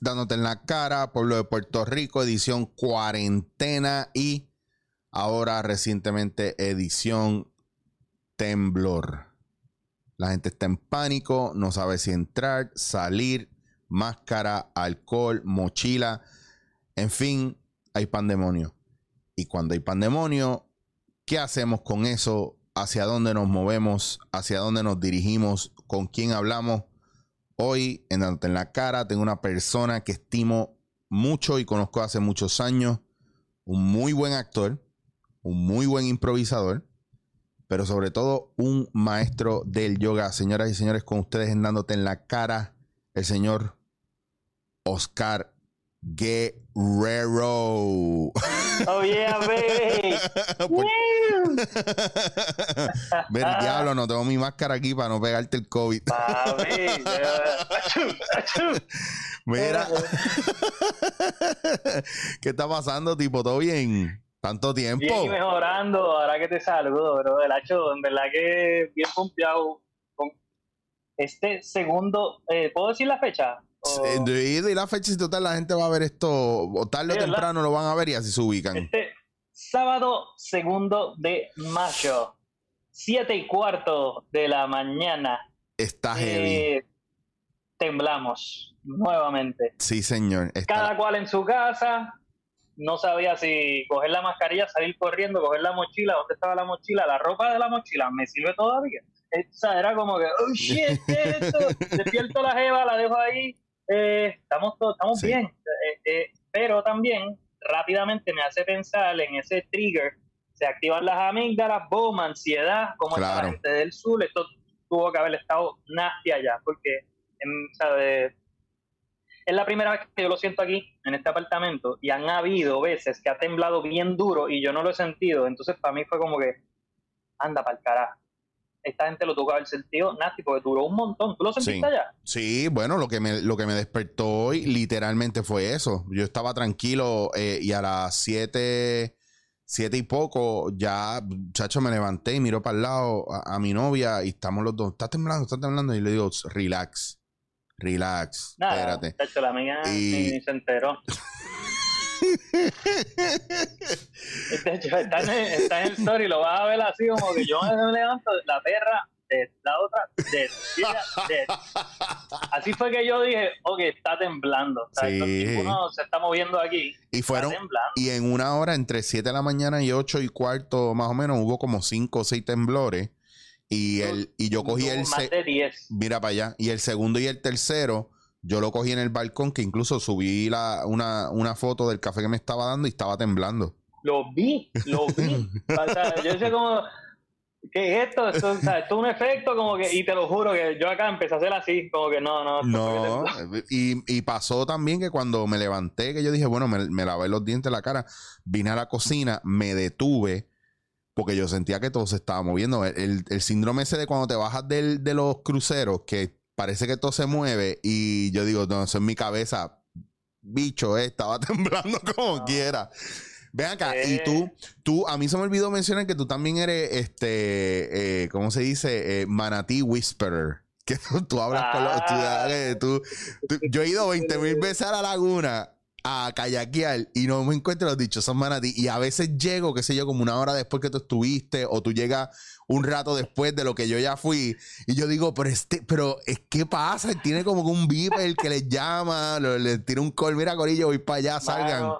Dándote en la cara, pueblo de Puerto Rico, edición cuarentena y ahora recientemente edición temblor. La gente está en pánico, no sabe si entrar, salir, máscara, alcohol, mochila, en fin, hay pandemonio. Y cuando hay pandemonio, ¿qué hacemos con eso? ¿Hacia dónde nos movemos? ¿Hacia dónde nos dirigimos? ¿Con quién hablamos? Hoy, en en la cara, tengo una persona que estimo mucho y conozco hace muchos años. Un muy buen actor, un muy buen improvisador, pero sobre todo un maestro del yoga. Señoras y señores, con ustedes en dándote en la cara, el señor Oscar Guerrero. Oh yeah, baby. Ver, diablo, no tengo mi máscara aquí para no pegarte el COVID. Mira. ¿Qué está pasando, tipo? ¿Todo bien? ¿Tanto tiempo? Bien mejorando, ahora que te saludo, bro. El hacho, en verdad que bien pompeado con este segundo. Eh, ¿Puedo decir la fecha? Y la fecha, si total la gente va a ver esto, o tarde o temprano lo van a ver y así se ubican. Este sábado segundo de mayo, siete y cuarto de la mañana. Está heavy. Eh, temblamos nuevamente. Sí, señor. Cada cual en su casa. No sabía si coger la mascarilla, salir corriendo, coger la mochila, dónde estaba la mochila, la ropa de la mochila, ¿me sirve todavía? O sea, era como que, oh shit, ¿qué es esto? Despierto la jeva, la dejo ahí, eh, estamos, estamos bien, eh, eh, pero también rápidamente me hace pensar en ese trigger, se activan las amígdalas, boom, ansiedad, como claro. la gente del sur, esto tuvo que haber estado nasty allá, porque ¿sabe? es la primera vez que yo lo siento aquí, en este apartamento, y han habido veces que ha temblado bien duro y yo no lo he sentido, entonces para mí fue como que, anda para el carajo esta gente lo que haber sentido nasty porque duró un montón. ¿Tú lo sentiste sí. allá? Sí, bueno, lo que, me, lo que me despertó hoy literalmente fue eso. Yo estaba tranquilo eh, y a las siete, siete y poco ya, chacho, me levanté y miró para el lado a, mi novia y estamos los dos. ¿Estás temblando? ¿Estás temblando? Y le digo, relax, relax, Nada, espérate. Chacho, la mía y... ni se enteró. Este está, en, está en el story, lo vas a ver así como que yo me levanto, la perra, de, la otra, de, de, Así fue que yo dije, ok, está temblando. O sea, uno se está moviendo aquí. Y fueron, y en una hora, entre 7 de la mañana y 8 y cuarto, más o menos, hubo como 5 o 6 temblores. Y, el, y yo cogí el... Más de 10. Mira para allá. Y el segundo y el tercero yo lo cogí en el balcón, que incluso subí la, una, una foto del café que me estaba dando y estaba temblando. Lo vi, lo vi. o sea, yo decía como, ¿qué es esto? Esto, o sea, esto es un efecto como que, y te lo juro que yo acá empecé a hacer así, como que no, no. No, y, y, pasó también que cuando me levanté, que yo dije, bueno, me, me lavé los dientes, la cara, vine a la cocina, me detuve porque yo sentía que todo se estaba moviendo. El, el, síndrome ese de cuando te bajas del, de los cruceros, que parece que todo se mueve y yo digo, no, eso es mi cabeza. Bicho, eh, estaba temblando como quiera. Ven acá, y tú, tú, a mí se me olvidó mencionar que tú también eres, este, eh, ¿cómo se dice? Eh, manatí Whisperer. Que tú, hablas con los... Ah. Tú, yo he ido 20 mil veces a la laguna a kayakear y no me encuentro los dichosos manatí. Y a veces llego, qué sé yo, como una hora después que tú estuviste, o tú llegas un rato después de lo que yo ya fui. Y yo digo, pero este, pero es que pasa, tiene como un beeper que les llama, le tira un call, mira Corillo, voy para allá, salgan.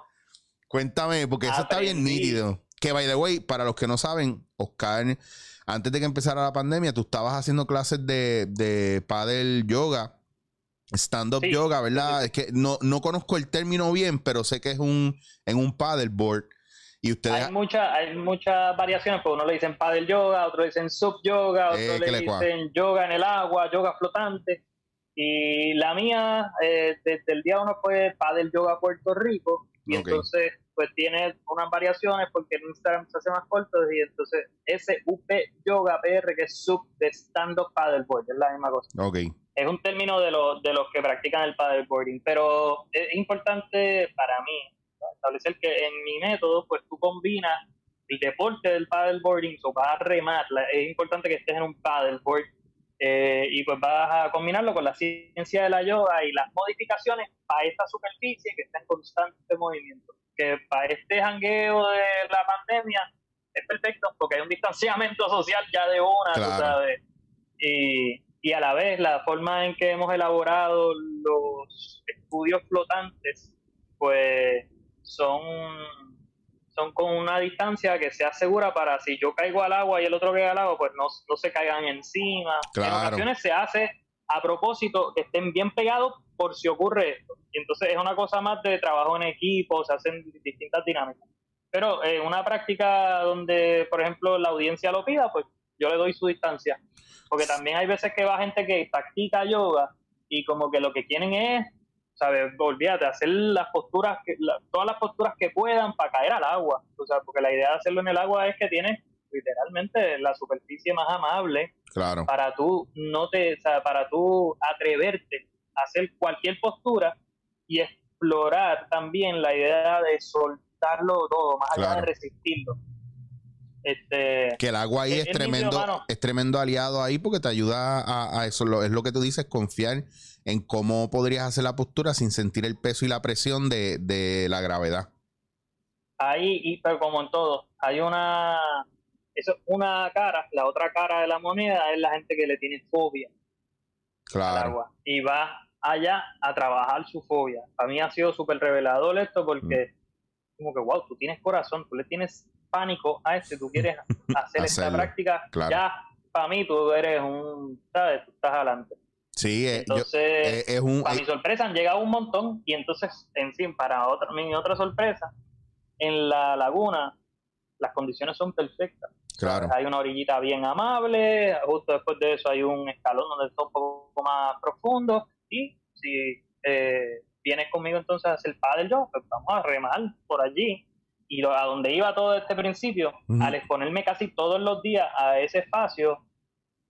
Cuéntame, porque eso está bien nítido. Que by the way, para los que no saben, Oscar, antes de que empezara la pandemia, tú estabas haciendo clases de, de paddle yoga, stand-up yoga, ¿verdad? Es que no, no conozco el término bien, pero sé que es un en un paddleboard. Hay, mucha, hay muchas variaciones, porque uno le dicen paddle yoga, otro le dicen sub yoga, otro eh, le dicen yoga en el agua, yoga flotante. Y la mía, eh, desde el día uno fue paddle yoga Puerto Rico, y entonces pues tiene unas variaciones porque en Instagram se hace más corto y entonces SUP Yoga PR que es sub de stand up paddleboard, es la misma cosa. Okay. Es un término de los de los que practican el paddleboarding, pero es importante para mí establecer que en mi método, pues tú combinas el deporte del paddleboarding, o vas a remar, es importante que estés en un paddleboard Eh, y pues vas a combinarlo con la ciencia de la yoga y las modificaciones para esta superficie que está en constante movimiento. Que para este jangueo de la pandemia es perfecto porque hay un distanciamiento social ya de una, tú sabes. Y, y a la vez la forma en que hemos elaborado los estudios flotantes, pues son son con una distancia que sea segura para si yo caigo al agua y el otro cae al agua, pues no, no se caigan encima. En ocasiones se hace a propósito que estén bien pegados por si ocurre esto. Y entonces es una cosa más de trabajo en equipo, se hacen distintas dinámicas. Pero en una práctica donde, por ejemplo, la audiencia lo pida, pues yo le doy su distancia. Porque también hay veces que va gente que practica yoga y como que lo que quieren es ¿sabes? Olvídate, hacer las posturas, que, todas las posturas que puedan para caer al agua, o sea, porque la idea de hacerlo en el agua es que tienes literalmente la superficie más amable claro. para tú no te, o sea, para tú atreverte a hacer cualquier postura y explorar también la idea de soltarlo todo, más allá de resistirlo. Este, que el agua ahí es, tremendo, es tremendo aliado ahí porque te ayuda a, a eso, es lo que tú dices, confiar en cómo podrías hacer la postura sin sentir el peso y la presión de, la gravedad. Ahí, y, pero como en todo, hay una, eso, una cara, la otra cara de la moneda es la gente que le tiene fobia claro. al agua y va allá a trabajar su fobia. A mí ha sido súper revelador esto porque mm. como que, wow, tú tienes corazón, tú le tienes pánico a este, tú quieres hacer esta práctica, ya para mí tú eres un, ¿sabes? Tú estás adelante. Sí, eh, entonces, eh, es un, para mi eh, sorpresa han llegado un montón y entonces, en fin, para otra, mi otra sorpresa, en la laguna las condiciones son perfectas. Claro. Hay una orillita bien amable, justo después de eso hay un escalón donde está un poco más profundo y si vienes conmigo entonces a hacer paddle yo, pues vamos a remar por allí. Y a donde iba todo este principio, al exponerme casi todos los días a ese espacio,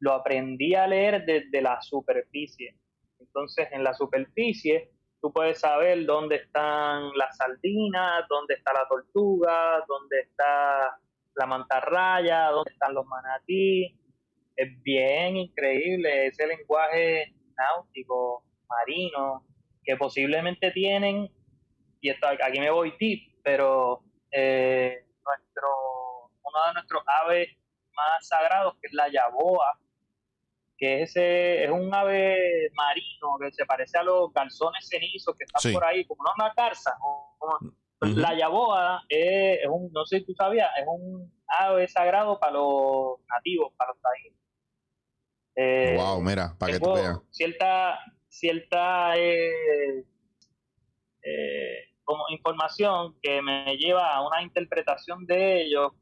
lo aprendí a leer desde la superficie. Entonces, en la superficie, tú puedes saber dónde están las sardinas, dónde está la tortuga, dónde está la mantarraya, dónde están los manatí. Es bien increíble ese lenguaje náutico, marino, que posiblemente tienen, y esto, aquí me voy tip, pero eh, nuestro, uno de nuestros aves más sagrados, que es la yaboa, que ese es un ave marino que se parece a los calzones cenizos que están por ahí, como una garza. La yaboa es, un, no sé si tú sabías, es un ave sagrado para los nativos, para los taínos. wow, mira, para que tú veas. Cierta, cierta eh, eh, como información que me lleva a una interpretación de ellos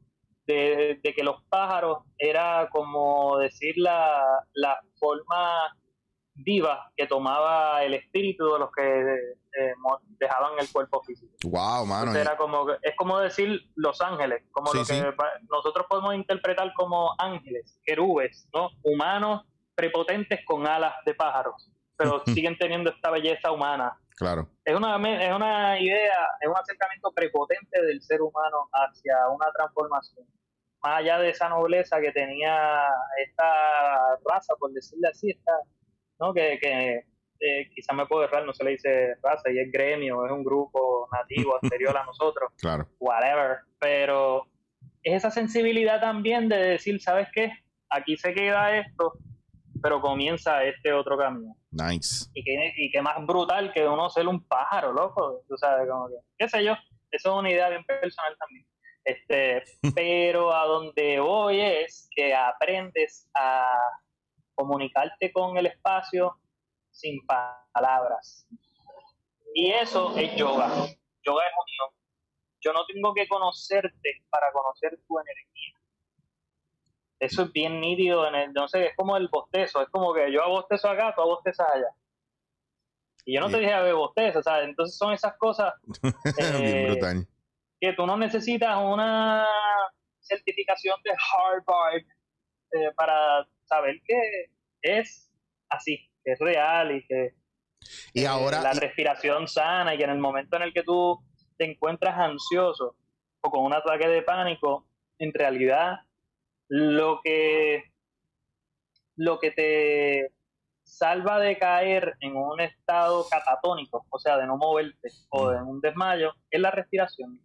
de, que los pájaros era como decir la, la, forma viva que tomaba el espíritu de los que eh, dejaban el cuerpo físico. Wow, mano. era como, es como decir los ángeles, como lo que nosotros podemos interpretar como ángeles, querubes, ¿no? Humanos prepotentes con alas de pájaros, pero siguen teniendo esta belleza humana. Claro. Es una, es una idea, es un acercamiento prepotente del ser humano hacia una transformación más allá de esa nobleza que tenía esta raza, por decirle así, esta, ¿no? que, que eh, quizás me puedo errar, no se le dice raza, y es gremio, es un grupo nativo anterior a nosotros, claro. whatever, pero es esa sensibilidad también de decir, ¿sabes qué? Aquí se queda esto, pero comienza este otro camino. Nice. Y que, y que más brutal que uno ser un pájaro, loco, tú sabes, como que, qué sé yo, eso es una idea bien personal también. Este, pero a donde voy es que aprendes a comunicarte con el espacio sin palabras. Y eso es yoga. Yoga es unión. Yo no tengo que conocerte para conocer tu energía. Eso es bien nítido en el, no sé, es como el bostezo, es como que yo bostezo acá, tú bostezas allá. Y yo no te dije a ver bostezo, ¿sabes? Entonces son esas cosas eh, que tú no necesitas una certificación de Harvard eh, para saber que es así, que es real y que y eh, ahora, la respiración sana y que en el momento en el que tú te encuentras ansioso o con un ataque de pánico, en realidad lo que lo que te salva de caer en un estado catatónico, o sea, de no moverte o de un desmayo, es la respiración.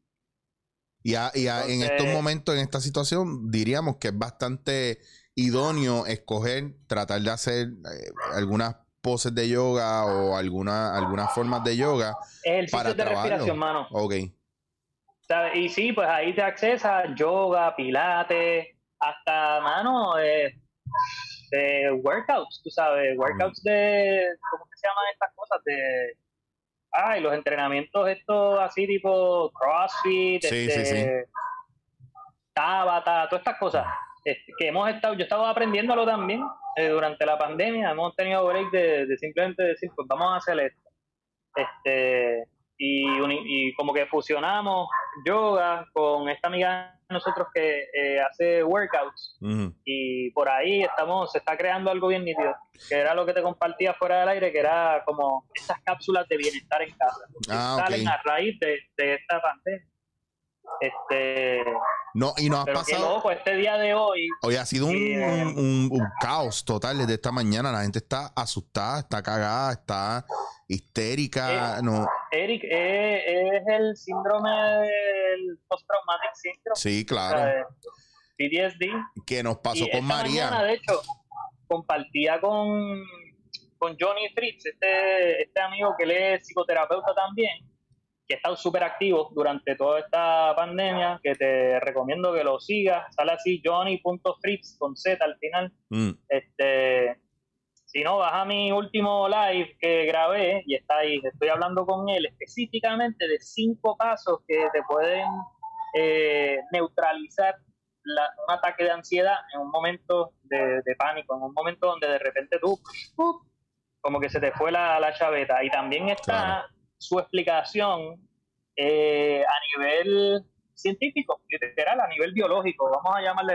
Y, en estos momentos, en esta situación, diríamos que es bastante idóneo escoger, tratar de hacer eh, algunas poses de yoga o alguna, algunas formas de yoga. Ejercicios de respiración, mano. Ok. Y sí, pues ahí te accesa yoga, pilates, hasta, mano, eh, de workouts, tú sabes, workouts de, ¿cómo se llaman estas cosas? De, ay, los entrenamientos estos así tipo CrossFit, sí, sí, sí. Tabata, todas estas cosas este, que hemos estado, yo estaba aprendiéndolo también eh, durante la pandemia, hemos tenido break de, de, simplemente decir, pues vamos a hacer esto. Este, y, como que fusionamos yoga con esta amiga de nosotros que eh, hace workouts y por ahí estamos se está creando algo bien nítido que era lo que te compartía fuera del aire que era como estas cápsulas de bienestar en casa ah, salen a raíz de, de esta pandemia este no, y nos ha pasado. loco, este día de hoy. Hoy ha sido un, caos total desde esta mañana. La gente está asustada, está cagada, está histérica. Eh, no. Eric, eh, es el síndrome del post-traumatic syndrome. Sí, claro. PTSD. Que nos pasó con María. Mañana, de hecho, compartía con, con Johnny Fritz, este, este amigo que él es psicoterapeuta también que ha estado súper activo durante toda esta pandemia, que te recomiendo que lo sigas. Sale así johnny.fritz con Z al final. Mm. Este, si no, vas a mi último live que grabé y está ahí. Estoy hablando con él específicamente de cinco pasos que te pueden eh, neutralizar un ataque de ansiedad en un momento de, pánico, en un momento donde de repente tú, como que se te fue la, la chaveta. Y también está su explicación eh, a nivel científico, literal, a nivel biológico, vamos a llamarle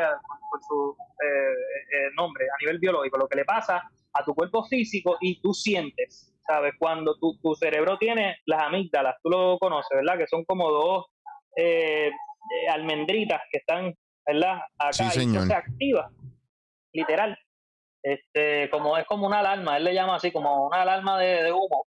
por su eh, eh, nombre, a nivel biológico, lo que le pasa a tu cuerpo físico y tú sientes, ¿sabes? Cuando tu, tu cerebro tiene las amígdalas, tú lo conoces, ¿verdad? Que son como dos almendritas que están, ¿verdad? Acá y se activa, literal. Este, como es como una alarma, él le llama así como una alarma de, de humo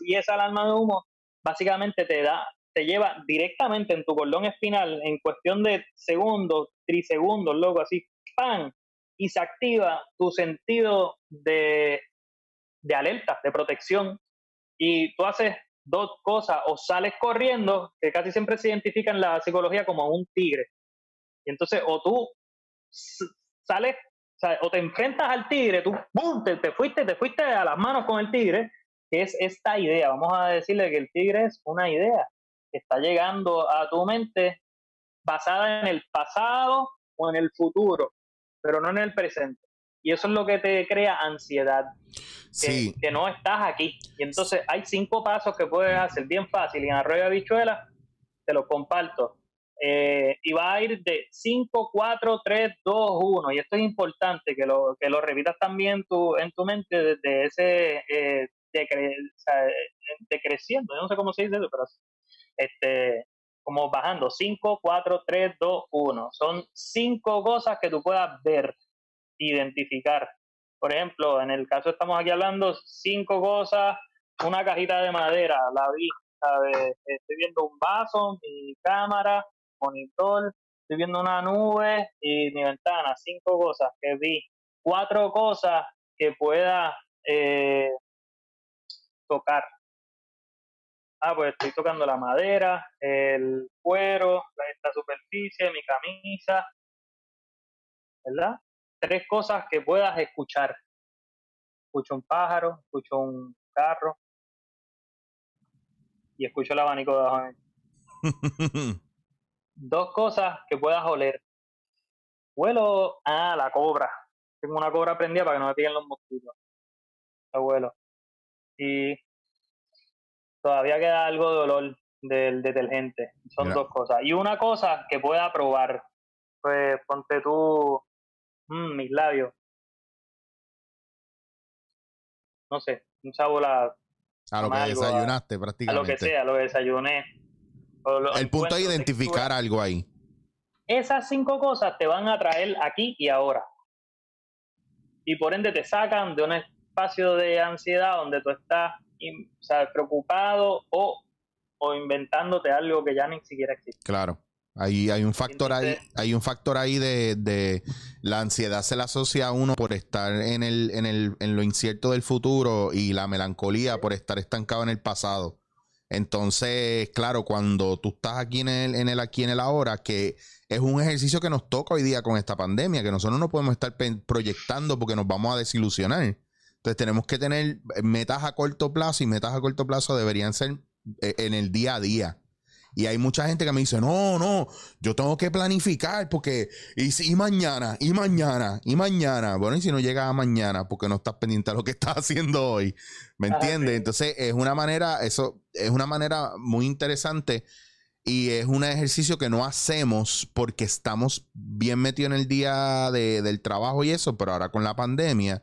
y esa alarma de humo básicamente te da, te lleva directamente en tu cordón espinal en cuestión de segundos, trisegundos, loco, así, ¡pam! Y se activa tu sentido de, de alerta, de protección. Y tú haces dos cosas, o sales corriendo, que casi siempre se identifica en la psicología como un tigre. Y entonces, o tú sales, o, te enfrentas al tigre, tú ¡pum! te, fuiste, te fuiste a las manos con el tigre, es esta idea? Vamos a decirle que el tigre es una idea que está llegando a tu mente basada en el pasado o en el futuro, pero no en el presente. Y eso es lo que te crea ansiedad, que, que no estás aquí. Y entonces hay cinco pasos que puedes hacer bien fácil y en Arroyo Bichuela te los comparto. Eh, y va a ir de 5, 4, 3, 2, 1. Y esto es importante que lo, que lo repitas también tu, en tu mente desde ese eh, decreciendo, no sé cómo se dice eso, pero este, como bajando 5, 4, 3, 2, 1. Son cinco cosas que tú puedas ver, identificar. Por ejemplo, en el caso estamos aquí hablando cinco cosas, una cajita de madera, la vi, estoy viendo un vaso, mi cámara, monitor, estoy viendo una nube y mi ventana, cinco cosas que vi, cuatro cosas que pueda eh, tocar. Ah, pues estoy tocando la madera, el cuero, esta superficie, mi camisa, ¿verdad? Tres cosas que puedas escuchar. Escucho un pájaro, escucho un carro y escucho el abanico de abajo. Dos cosas que puedas oler. Huelo, ah, la cobra. Tengo una cobra prendida para que no me peguen los mosquitos. Abuelo y todavía queda algo de olor del detergente. Son dos cosas. Y una cosa que pueda probar, pues ponte tú mmm, mis labios. No sé, un sabor a... A lo que desayunaste prácticamente. A lo que sea, lo que desayuné. El punto es identificar algo ahí. Esas cinco cosas te van a traer aquí y ahora. y por ende te sacan de un espacio de ansiedad donde tú estás preocupado o, o inventándote algo que ya ni siquiera existe. Claro. Hay, hay un factor ahí, hay un factor ahí de, de, la ansiedad se la asocia a uno por estar en el, en el, en lo incierto del futuro y la melancolía por estar estancado en el pasado. Entonces, claro, cuando tú estás aquí en el, en el aquí en el ahora, que es un ejercicio que nos toca hoy día con esta pandemia, que nosotros no podemos estar proyectando porque nos vamos a desilusionar. Entonces tenemos que tener metas a corto plazo y metas a corto plazo deberían ser eh, en el día a día. Y hay mucha gente que me dice, no, no, yo tengo que planificar porque, y, mañana, y mañana, y mañana. Bueno, y si no llega a mañana porque no estás pendiente de lo que estás haciendo hoy, ¿me entiendes? Entonces es una manera, eso es una manera muy interesante y es un ejercicio que no hacemos porque estamos bien metidos en el día del trabajo y eso, pero ahora con la pandemia,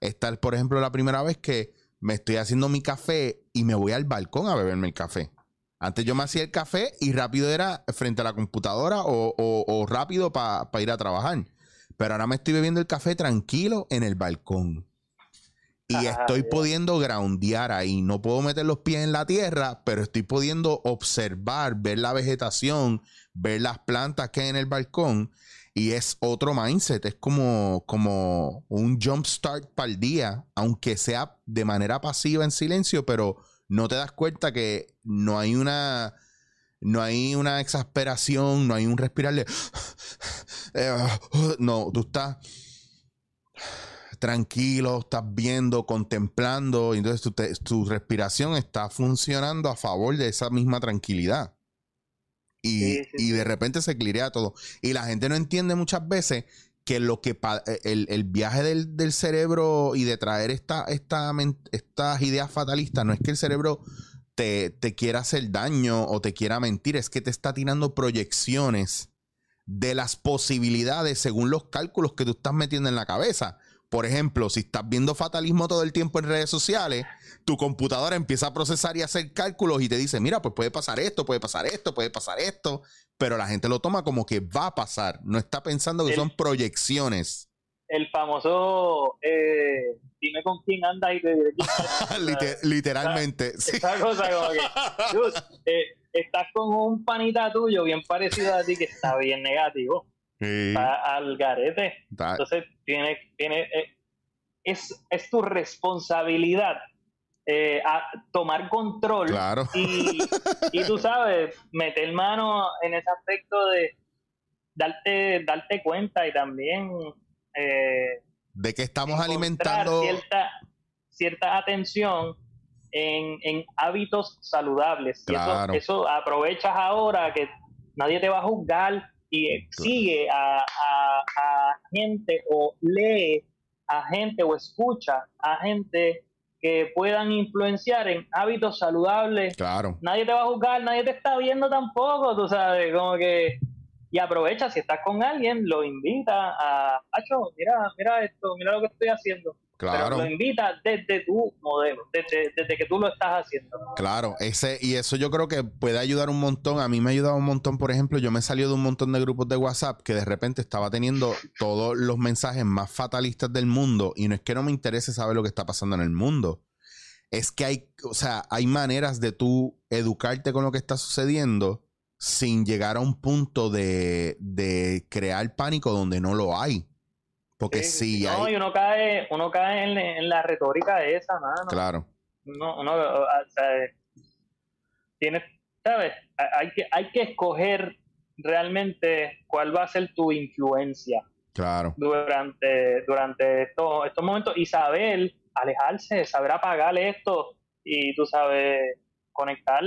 esta es, por ejemplo, la primera vez que me estoy haciendo mi café y me voy al balcón a beberme el café. Antes yo me hacía el café y rápido era frente a la computadora o, rápido para ir a trabajar. Pero ahora me estoy bebiendo el café tranquilo en el balcón. Y estoy pudiendo groundear ahí. No puedo meter los pies en la tierra, pero estoy pudiendo observar, ver la vegetación, ver las plantas que hay en el balcón. Y es otro mindset, es como, como un jump start para el día, aunque sea de manera pasiva en silencio, pero no te das cuenta que no hay una no hay una exasperación, no hay un respirarle. No, tú estás tranquilo, estás viendo, contemplando, y entonces tu, respiración está funcionando a favor de esa misma tranquilidad. Y, y de repente se clirea todo. Y la gente no entiende muchas veces que lo que eh, el, viaje del, cerebro y de traer esta, esta, estas ideas fatalistas no es que el cerebro te, te, quiera hacer daño o te quiera mentir, es que te está tirando proyecciones de las posibilidades según los cálculos que tú estás metiendo en la cabeza. Por ejemplo, si estás viendo fatalismo todo el tiempo en redes sociales, tu computadora empieza a procesar y hacer cálculos y te dice, mira, pues puede pasar esto, puede pasar esto, puede pasar esto pero la gente lo toma como que va a pasar, no está pensando que son proyecciones. El famoso, eh, dime con quién anda y te diré literalmente. Esa, cosa como que, eh, estás con un panita tuyo bien parecido a ti que está bien negativo. Está al garete. Entonces, tiene, tiene, eh, es, es tu responsabilidad eh, a tomar control y, y, tú sabes, meter mano en ese aspecto de darte, darte cuenta y también eh, de que estamos alimentando cierta, cierta atención en, en hábitos saludables. eso, aprovechas ahora que nadie te va a juzgar y sigue a, a, a gente o lee a gente o escucha a gente que puedan influenciar en hábitos saludables. Claro. Nadie te va a juzgar, nadie te está viendo tampoco, tú sabes, como que y aprovecha si estás con alguien, lo invita a, Acho, mira, mira esto, mira lo que estoy haciendo. Claro. Pero lo invita desde tu modelo, desde, desde, que tú lo estás haciendo. Claro, ese, y eso yo creo que puede ayudar un montón. A mí me ha ayudado un montón, por ejemplo, yo me salido de un montón de grupos de WhatsApp que de repente estaba teniendo todos los mensajes más fatalistas del mundo. Y no es que no me interese saber lo que está pasando en el mundo. Es que hay, o sea, hay maneras de tú educarte con lo que está sucediendo sin llegar a un punto de, de crear pánico donde no lo hay. Porque sí, no, y uno cae, uno cae en, la retórica esa, mano. Claro. Uno, uno o sea, tienes, ¿sabes? Hay que, hay que escoger realmente cuál va a ser tu influencia. Claro. Durante, durante estos, estos momentos y saber alejarse, saber apagar esto y tú sabes, conectar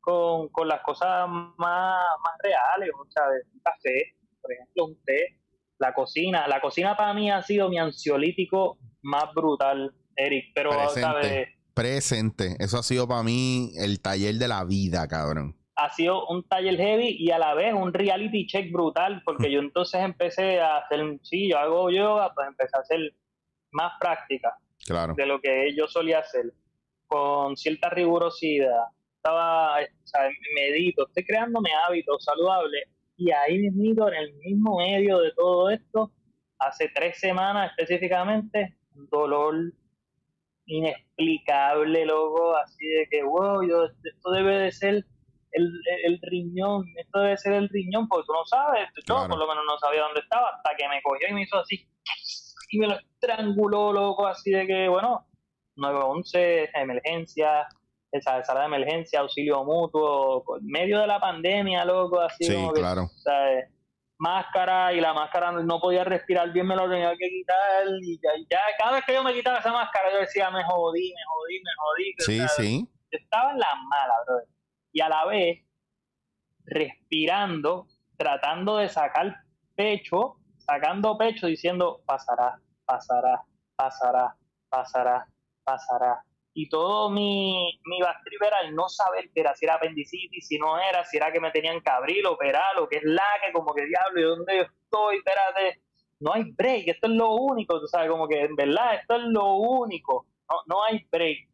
con, con las cosas más, más reales, o sea, un café, por ejemplo, un té la cocina. La cocina para mí ha sido mi ansiolítico más brutal, Eric. Pero, presente, Presente. Eso ha sido para mí el taller de la vida, cabrón. Ha sido un taller heavy y a la vez un reality check brutal, porque yo entonces empecé a hacer, sí, yo hago yoga, pues empecé a hacer más práctica claro. de lo que yo solía hacer, con cierta rigurosidad. Estaba, o sea, medito, estoy creándome hábitos saludables y ahí mismo, en el mismo medio de todo esto, hace tres semanas específicamente, un dolor inexplicable, loco, así de que, wow, yo, esto debe de ser el, el, riñón, esto debe ser el riñón, porque tú no sabes, yo por lo menos no sabía dónde estaba, hasta que me cogió y me hizo así, y me lo estranguló, loco, así de que, bueno, 911, emergencia, esa sala de emergencia, auxilio mutuo, en medio de la pandemia, loco, así como que, claro. máscara y la máscara no podía respirar bien, me lo tenía que quitar y ya, ya, cada vez que yo me quitaba esa máscara yo decía, me jodí, me jodí, me jodí. Sí, sí. estaba en la mala, bro. Y a la vez, respirando, tratando de sacar pecho, sacando pecho, diciendo, pasará, pasará, pasará, pasará, pasará y todo mi, mi era el no saber que era, si era apendicitis, si no era, si era que me tenían que abrir, operar, o que es la que como que diablo, ¿y dónde yo estoy? Espérate, no hay break, esto es lo único, tú sabes, como que en verdad esto es lo único, no, no hay break,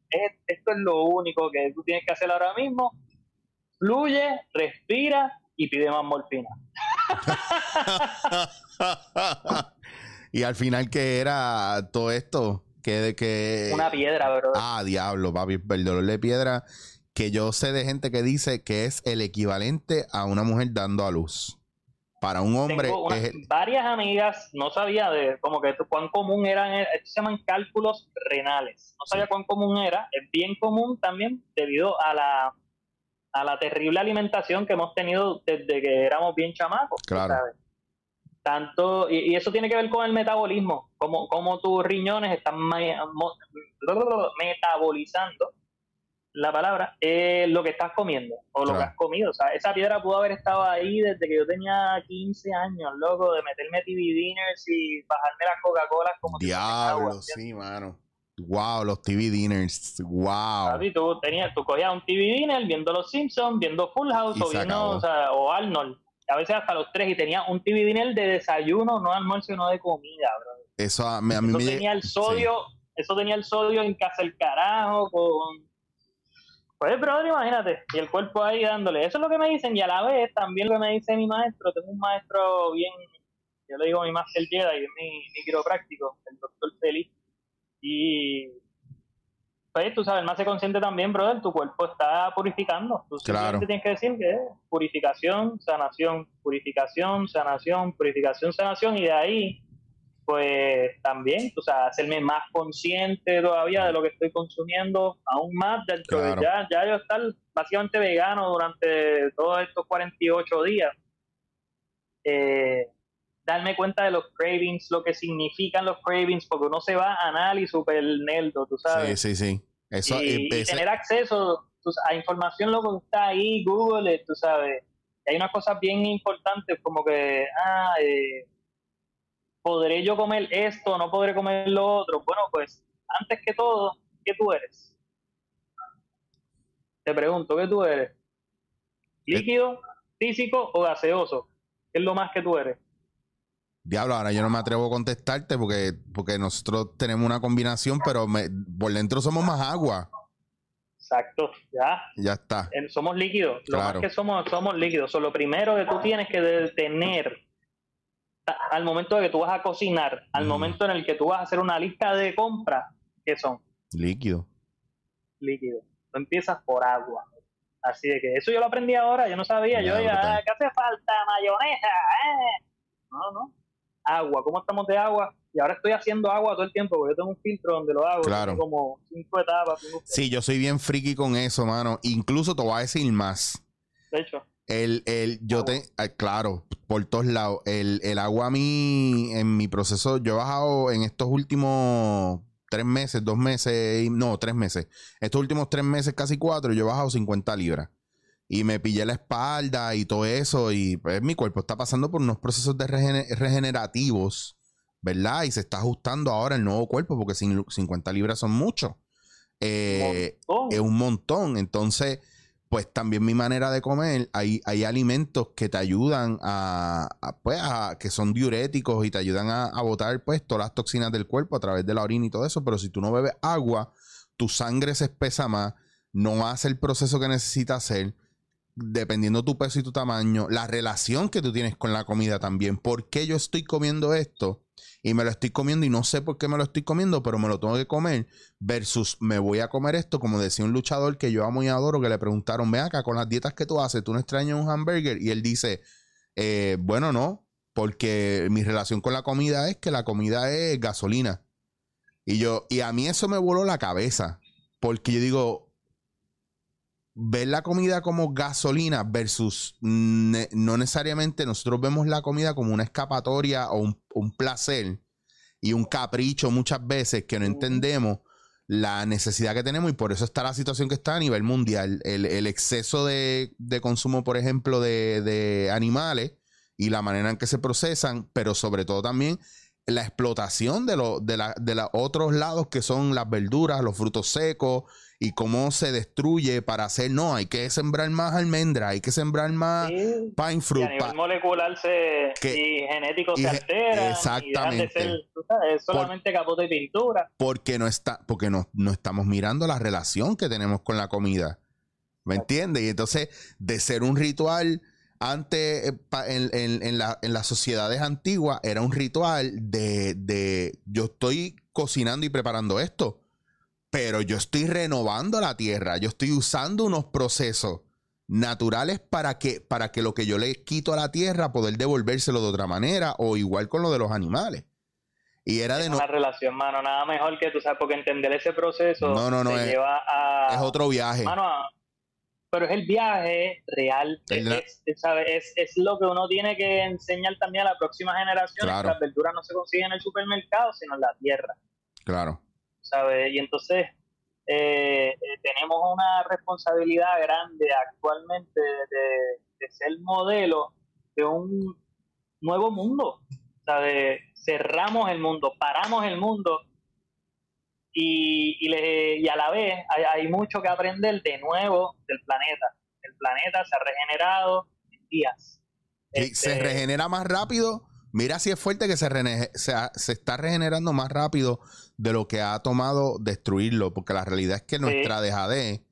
esto es lo único que tú tienes que hacer ahora mismo, fluye, respira y pide más morfina. y al final, ¿qué era todo esto? Que que... Una piedra, bro. Ah, diablo, papi, el dolor de piedra que yo sé de gente que dice que es el equivalente a una mujer dando a luz. Para un hombre. Varias amigas, no sabía de como que cuán común eran, eh, se llaman cálculos renales. No sabía cuán común era. Es bien común también debido a la, a la terrible alimentación que hemos tenido desde que éramos bien chamacos. Claro. Tanto, y, eso tiene que ver con el metabolismo, como, como tus riñones están metabolizando la palabra, eh, lo que estás comiendo o lo que has comido. O sea, esa piedra pudo haber estado ahí desde que yo tenía 15 años, loco, de meterme TV dinners y bajarme las Coca-Cola como Diablo, sí, mano. Wow, los TV dinners. Wow. tú, tenías, tú cogías un TV dinner viendo Los Simpsons, viendo Full House o, viendo, o, sea, o Arnold a veces hasta los tres, y tenía un TV dinner de desayuno, no almuerzo, no de comida, bro. Eso a, mí eso tenía el sodio, eso tenía el sodio en casa el carajo, con... Pues, bro, imagínate, y el cuerpo ahí dándole. Eso es lo que me dicen, y a la vez también lo que me dice mi maestro, tengo un maestro bien, yo le digo mi master Jedi, es mi, mi quiropráctico, el doctor Félix, y pues tú sabes, más se consciente también, brother, tu cuerpo está purificando. Tú claro. tienes que decir que es purificación, sanación, purificación, sanación, purificación, sanación, y de ahí, pues también, o sea, hacerme más consciente todavía de lo que estoy consumiendo, aún más dentro de ya, ya yo estar básicamente vegano durante todos estos 48 días. Eh, darme cuenta de los cravings, lo que significan los cravings, porque uno se va a análisis super nerdo, tú sabes. Sí, sí, sí. Eso, y, tener acceso a información lo que está ahí, Google, tú sabes. hay unas cosas bien importantes como que, ah, eh, ¿podré yo comer esto? ¿No podré comer lo otro? Bueno, pues, antes que todo, ¿qué tú eres? Te pregunto, ¿qué tú eres? ¿Líquido, físico o gaseoso? ¿Qué es lo más que tú eres? Diablo, ahora yo no me atrevo a contestarte porque, porque nosotros tenemos una combinación, pero por dentro somos más agua. Exacto, ya. Ya está. somos líquidos. Lo más que somos, somos líquidos. lo primero que tú tienes que tener al momento de que tú vas a cocinar, al momento en el que tú vas a hacer una lista de compras, ¿qué son? Líquido. Líquido. Tú empiezas por agua. Así de que eso yo lo aprendí ahora, yo no sabía. yo ya, ¿qué hace falta? Mayonesa. ¿eh? No, no agua, cómo estamos de agua. Y ahora estoy haciendo agua todo el tiempo, porque yo tengo un filtro donde lo hago. Claro. como cinco etapas. Sí, yo soy bien friki con eso, mano. Incluso te voy a decir más. De hecho. El, el, yo te, ah, claro, por todos lados. El, el agua a mí, en mi proceso, yo he bajado en estos últimos tres meses, dos meses, no, tres meses. Estos últimos tres meses, casi cuatro, yo he bajado 50 libras y me pillé la espalda y todo eso. Y pues mi cuerpo está pasando por unos procesos de regenerativos, ¿verdad? Y se está ajustando ahora el nuevo cuerpo porque 50 libras son mucho. Eh, es un montón. Entonces, pues también mi manera de comer, hay, hay alimentos que te ayudan a, pues, a, que son diuréticos y te ayudan a, a botar pues todas las toxinas del cuerpo a través de la orina y todo eso. Pero si tú no bebes agua, tu sangre se espesa más, no hace el proceso que necesita hacer dependiendo tu peso y tu tamaño, la relación que tú tienes con la comida también. ¿Por qué yo estoy comiendo esto? y me lo estoy comiendo y no sé por qué me lo estoy comiendo, pero me lo tengo que comer, versus me voy a comer esto, como decía un luchador que yo amo y adoro, que le preguntaron, ve acá, con las dietas que tú haces, ¿tú no extrañas un hamburger? Y él dice, eh, bueno, no, porque mi relación con la comida es que la comida es gasolina. Y yo, y a mí eso me voló la cabeza, porque yo digo, ver la comida como gasolina versus no necesariamente nosotros vemos la comida como una escapatoria o un, placer y un capricho muchas veces que no entendemos la necesidad que tenemos y por eso está la situación que está a nivel mundial. El, exceso de, consumo, por ejemplo, de, animales y la manera en que se procesan, pero sobre todo también la explotación de, los de, de los otros lados que son las verduras, los frutos secos, y cómo se destruye para hacer, no, hay que sembrar más almendra, hay que sembrar más pine fruit. Y a nivel molecular se, y genético se altera. Exactamente. es solamente capote y pintura. Porque no está, porque no, no estamos mirando la relación que tenemos con la comida. ¿Me entiendes? Y entonces, de ser un ritual antes eh, en, en, las sociedades antiguas, era un ritual de, de yo estoy cocinando y preparando esto pero yo estoy renovando la tierra, yo estoy usando unos procesos naturales para que, para que lo que yo le quito a la tierra poder devolvérselo de otra manera o igual con lo de los animales. Y era de no... Una relación, mano, nada mejor que tú sabes, porque entender ese proceso no, no, no, te es, lleva a... Es otro viaje. Mano, pero es el viaje real, es, es, es, lo que uno tiene que enseñar también a la próxima generación. Claro. Las verduras no se consiguen en el supermercado, sino en la tierra. Claro. Y entonces eh, eh, tenemos una responsabilidad grande actualmente de, ser modelo de un nuevo mundo. ¿sabe? Cerramos el mundo, paramos el mundo y, y, a la vez hay, mucho que aprender de nuevo del planeta. El planeta se ha regenerado en días. se este, regenera más rápido Mira si es fuerte que se, se, está regenerando más rápido de lo que ha tomado destruirlo, porque la realidad es que nuestra dejadez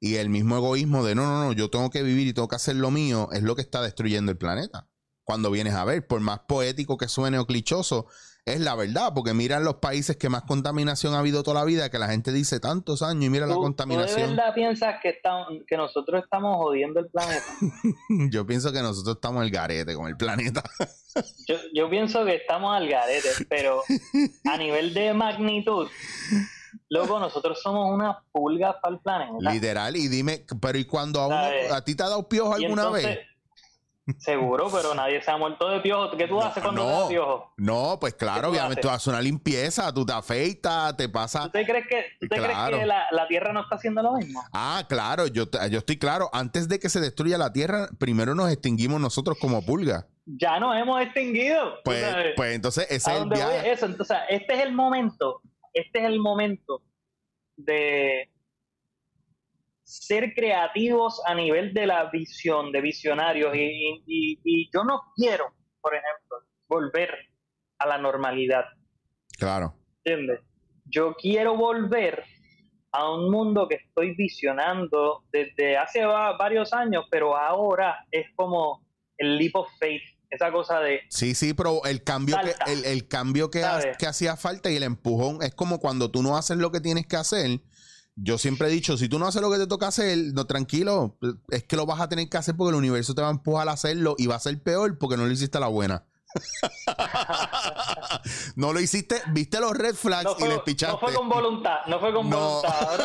y el mismo egoísmo de no, no, no, yo tengo que vivir y tengo que hacer lo mío, es lo que está destruyendo el planeta. Cuando vienes a ver, por más poético que suene o clichoso, es la verdad, porque mira los países que más contaminación ha habido toda la vida, que la gente dice tantos años y mira la contaminación. ¿Tú de verdad piensas que, que nosotros estamos jodiendo el planeta? yo pienso que nosotros estamos al garete con el planeta. yo, yo pienso que estamos al garete, pero a nivel de magnitud, Loco, nosotros somos una pulga para el planeta. Literal, y dime, pero ¿y cuando a, uno, a ti te ha dado piojo alguna vez? Seguro, pero nadie se ha muerto de piojo. ¿Qué tú haces cuando te da piojo? No, pues claro, obviamente tú haces una limpieza, tú te afeitas, te pasa. ¿Tú crees que, la, Tierra no está haciendo lo mismo? Ah, claro, yo, yo estoy claro. Antes de que se destruya la Tierra, primero nos extinguimos nosotros como pulga. Ya nos hemos extinguido. Pues, pues entonces ese es el viaje. Eso, entonces, este es el momento, este es el momento de ser creativos a nivel de la visión, de visionarios. Y, yo no quiero, por ejemplo, volver a la normalidad. Claro. ¿Entiendes? Yo quiero volver a un mundo que estoy visionando desde hace varios años, pero ahora es como el leap of faith, esa cosa de... Sí, sí, pero el cambio, que, el, cambio que, que hacía falta y el empujón es como cuando tú no haces lo que tienes que hacer yo siempre he dicho, si tú no haces lo que te toca hacer, no, tranquilo, es que lo vas a tener que hacer porque el universo te va a empujar a hacerlo y va a ser peor porque no lo hiciste a la buena. no lo hiciste, viste los red flags y le pichaste. No fue con voluntad, no fue con voluntad.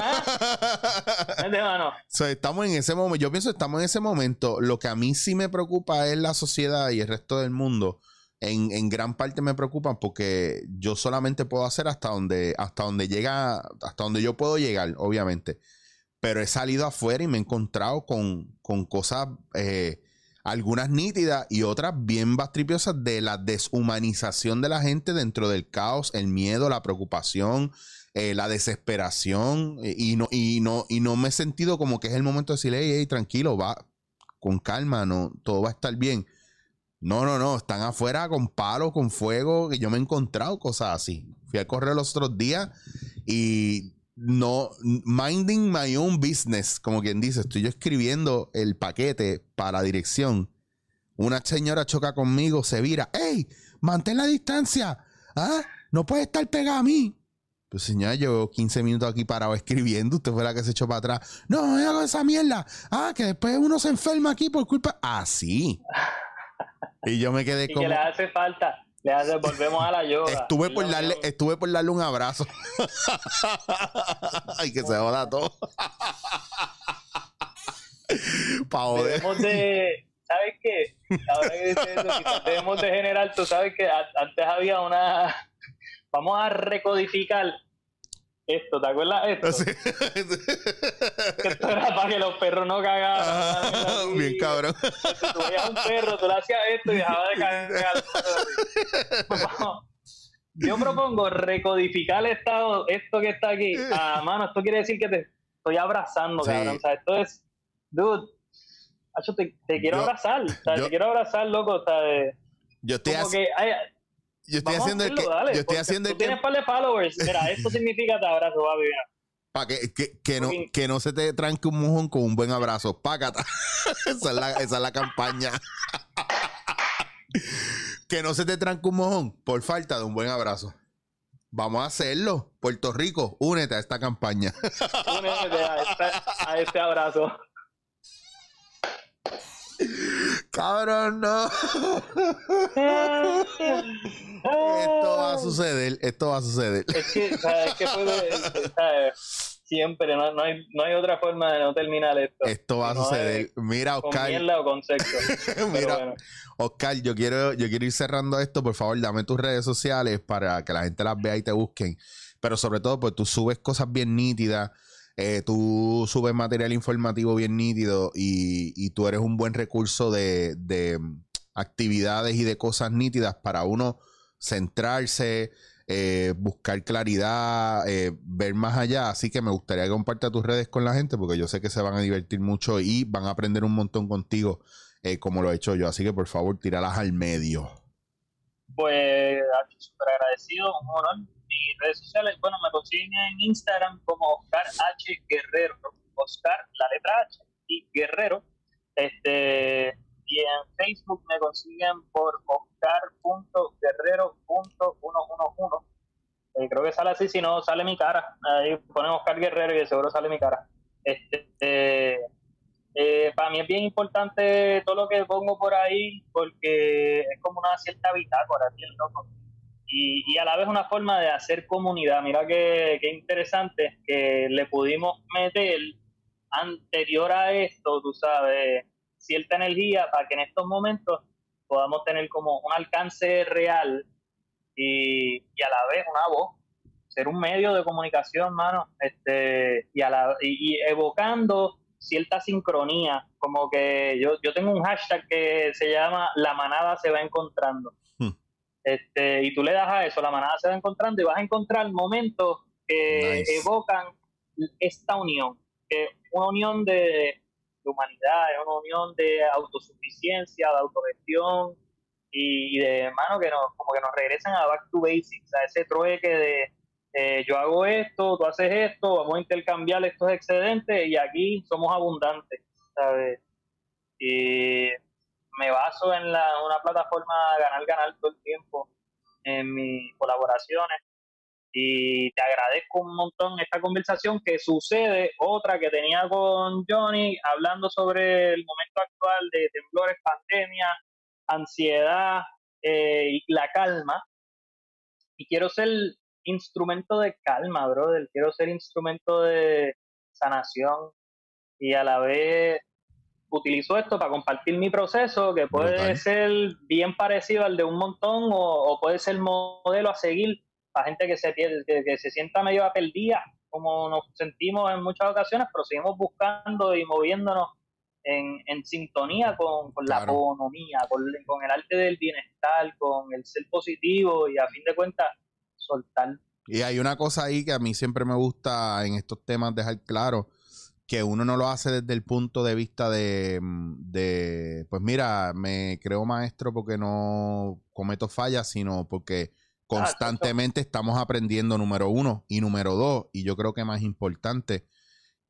estamos en ese momento, yo pienso estamos en ese momento. Lo que a mí sí me preocupa es la sociedad y el resto del mundo en, gran parte me preocupan porque yo solamente puedo hacer hasta donde, hasta donde llega, hasta donde yo puedo llegar, obviamente. Pero he salido afuera y me he encontrado con, cosas, eh, algunas nítidas y otras bien bastripiosas de la deshumanización de la gente dentro del caos, el miedo, la preocupación, eh, la desesperación. Eh, y, no, y, no, y no me he sentido como que es el momento de decirle, hey, tranquilo, va con calma, no, todo va a estar bien no, no, no, están afuera con palos, con fuego, que yo me he encontrado cosas así. Fui a correr los otros días y no, minding my own business, como quien dice, estoy yo escribiendo el paquete para dirección. Una señora choca conmigo, se vira, ¡Ey! Mantén la distancia, ¿Ah? No puede estar pegada a mí. Pues señora, yo 15 minutos aquí parado escribiendo. Usted fue la que se echó para atrás. No, no hago esa mierda. Ah, que después uno se enferma aquí por culpa. Así. Y yo me quedé Y como. que le hace falta. Le hace, volvemos a la yoga. Estuve por darle, estuve por darle un abrazo. Ay, que se joda todo. pa' joder. Debemos de. ¿Sabes qué? Ahora que dices eso, quizás debemos de generar. Tú sabes que antes había una. Vamos a recodificar esto, ¿te acuerdas esto? Que esto era para que los perros no cagaran. Ah, Bien cabrón. Si tú veías un perro, tú le hacías esto y dejaba de cagar. Vamos. Yo propongo recodificar esto, esto que está aquí. Ah, mano, esto quiere decir que te estoy abrazando, Sí. cabrón. O sea, esto es, dude, te, te quiero Yo- abrazar. O sea, yo- te quiero abrazar, loco. O sea, de- Yo estoy, como que, ay, yo estoy vamos a haciendo el que. hacerlo, dale, yo estoy haciendo tú el que. tienes par de followers. Mira, esto significa te abrazo, mira. Para que, que, que no, que no se te tranque un mojón con un buen abrazo. Pácata. esa, es la, esa es la campaña. que no se te tranque un mojón por falta de un buen abrazo. Vamos a hacerlo. Puerto Rico, únete a esta campaña. Únete a, a este abrazo. Cabrón, no. esto va a suceder. Esto va a suceder. Es que, ¿sabes qué puede? ¿sabes? Siempre, no, no, hay, no hay otra forma de no terminar esto. Esto va a No suceder. Mira, Con Oscar. mierda o con sexo. Pero Mira, bueno. Oscar, yo quiero, yo quiero ir cerrando esto. Por favor, dame tus redes sociales para que la gente las vea y te busquen. Pero sobre todo, pues tú subes cosas bien nítidas. Eh, tú subes material informativo bien nítido y, tú eres un buen recurso de, mm, actividades y de cosas nítidas para uno centrarse, eh, buscar claridad, eh, ver más allá. Así que me gustaría que compartas tus redes con la gente porque yo sé que se van a divertir mucho y van a aprender un montón contigo eh, como lo he hecho yo. Así que por favor, tíralas al medio. Pues, súper agradecido, un honor. Mis redes sociales, bueno, me consiguen en Instagram como Oscar H. Guerrero. Oscar, la letra H, y Guerrero. Este, y en Facebook me consiguen por oscar.guerrero.111. Eh, creo que sale así, si no sale mi cara. Ahí ponen Oscar Guerrero y de seguro sale mi cara. Este, eh, eh, para mí es bien importante todo lo que pongo por ahí porque es como una cierta bitácora, bien loco. Y, y a la vez una forma de hacer comunidad. Mira qué, qué interesante que le pudimos meter anterior a esto, tú sabes, cierta energía para que en estos momentos podamos tener como un alcance real y, a la vez una voz, ser un medio de comunicación, mano, este, y, a la, y, y evocando cierta sincronía, como que yo, yo tengo un hashtag que se llama La manada se va encontrando. Este, y tú le das a eso, la manada se va encontrando y vas a encontrar momentos que Nice. evocan esta unión, que es una unión de, de humanidad, es una unión de autosuficiencia, de autogestión y, y de hermano que nos, como que nos regresan a back to basics, a ese trueque de eh, yo hago esto, tú haces esto, vamos a intercambiar estos excedentes y aquí somos abundantes, ¿sabes? Y me baso en la, una plataforma ganar-ganar todo el tiempo en mis colaboraciones y te agradezco un montón esta conversación que sucede, otra que tenía con Johnny hablando sobre el momento actual de temblores, pandemia, ansiedad eh, y la calma. Y quiero ser instrumento de calma, brother. Quiero ser instrumento de sanación y a la vez utilizo esto para compartir mi proceso, que puede ser bien parecido al de un montón o, o puede ser modelo a seguir para gente que se, pierde, que, que se sienta medio perdida, como nos sentimos en muchas ocasiones, pero seguimos buscando y moviéndonos en, en sintonía con, con la economía, con, con el arte del bienestar, con el ser positivo y a fin de cuentas soltar. Y hay una cosa ahí que a mí siempre me gusta en estos temas dejar claro, que uno no lo hace desde el punto de vista de, mm, de, pues mira, me creo maestro porque no cometo fallas, sino porque constantemente estamos aprendiendo, número uno, y número dos, y yo creo que más importante,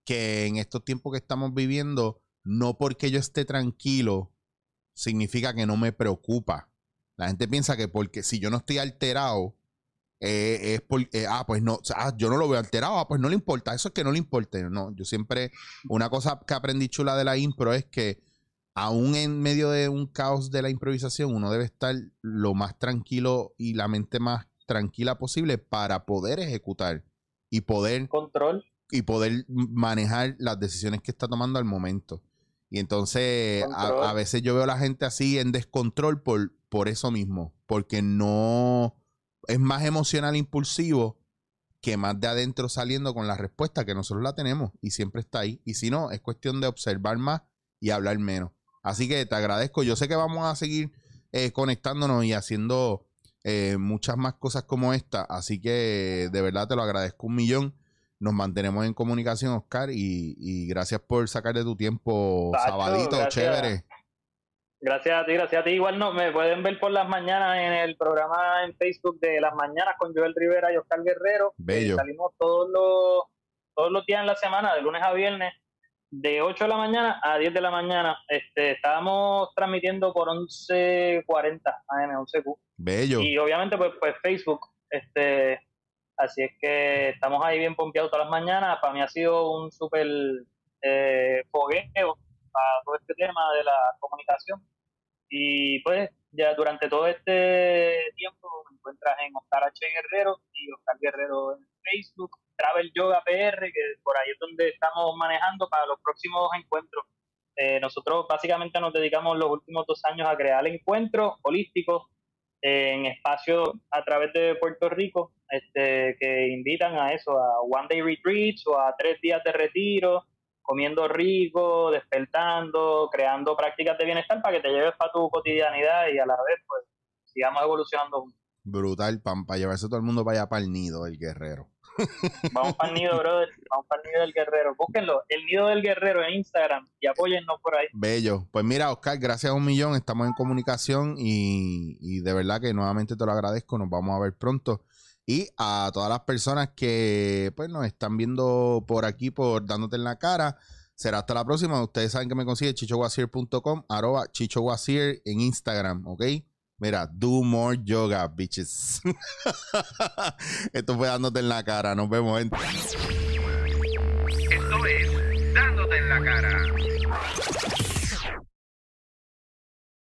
que en estos tiempos que estamos viviendo, no porque yo esté tranquilo, significa que no me preocupa. La gente piensa que porque si yo no estoy alterado, eh, es por, eh, ah, pues no, ah, yo no lo veo alterado, ah, pues no le importa, eso es que no le importa. No, yo siempre, una cosa que aprendí chula de la impro es que aún en medio de un caos de la improvisación, uno debe estar lo más tranquilo y la mente más tranquila posible para poder ejecutar y poder control y poder manejar las decisiones que está tomando al momento. Y entonces a, veces yo veo a la gente así en descontrol por, por eso mismo, porque no es más emocional e impulsivo que más de adentro saliendo con la respuesta que nosotros la tenemos y siempre está ahí. Y si no, es cuestión de observar más y hablar menos. Así que te agradezco. Yo sé que vamos a seguir eh, conectándonos y haciendo eh, muchas más cosas como esta. Así que de verdad te lo agradezco un millón. Nos mantenemos en comunicación, Oscar, y, gracias por sacar de tu tiempo sabadito, chévere. Gracias a ti, gracias a ti. Igual no, me pueden ver por las mañanas en el programa en Facebook de las mañanas con Joel Rivera y Oscar Guerrero. Bello. salimos todos los, todos los días en la semana, de lunes a viernes, de 8 de la mañana a 10 de la mañana. Este, estábamos transmitiendo por 11.40 AM, 11Q. Bello. Y obviamente, pues, pues Facebook. Este, así es que estamos ahí bien pompeados todas las mañanas. Para mí ha sido un súper eh, fogueo para todo este tema de la comunicación. Y pues ya durante todo este tiempo me encuentras en Oscar H. Guerrero y Oscar Guerrero en Facebook, Travel Yoga PR, que por ahí es donde estamos manejando para los próximos encuentros. Eh, nosotros básicamente nos dedicamos los últimos dos años a crear encuentros holísticos en espacios a través de Puerto Rico este, que invitan a eso, a one day retreats o a tres días de retiro comiendo rico, despertando, creando prácticas de bienestar para que te lleves para tu cotidianidad y a la vez pues sigamos evolucionando Brutal, para llevarse todo el mundo para allá para el nido del guerrero. Vamos para el nido, brother. Vamos para el nido del guerrero. Búsquenlo, el nido del guerrero en Instagram y apóyennos por ahí. Bello. Pues mira, Oscar, gracias a un millón. Estamos en comunicación y, y de verdad que nuevamente te lo agradezco. Nos vamos a ver pronto. Y a todas las personas que pues nos están viendo por aquí, por dándote en la cara. Será hasta la próxima. Ustedes saben que me consigue chichowasir.com, arroba chichowasir en Instagram, ¿ok? Mira, do more yoga, bitches. Esto fue dándote en la cara. Nos vemos, gente. Esto es dándote en la cara.